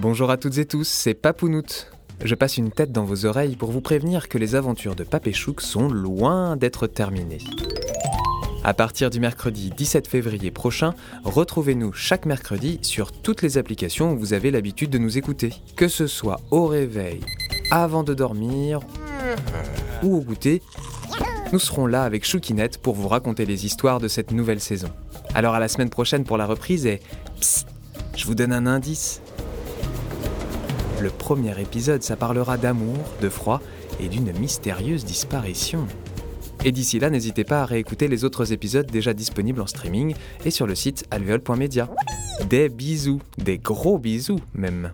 Bonjour à toutes et tous, c'est Papounout. Je passe une tête dans vos oreilles pour vous prévenir que les aventures de Papéchouk sont loin d'être terminées. À partir du mercredi 17 février prochain, retrouvez-nous chaque mercredi sur toutes les applications où vous avez l'habitude de nous écouter. Que ce soit au réveil, avant de dormir ou au goûter, nous serons là avec Choukinette pour vous raconter les histoires de cette nouvelle saison. Alors à la semaine prochaine pour la reprise et... Psst, je vous donne un indice. Le premier épisode, ça parlera d'amour, de froid et d'une mystérieuse disparition. Et d'ici là, n'hésitez pas à réécouter les autres épisodes déjà disponibles en streaming et sur le site alvéole.media. Des bisous, des gros bisous même.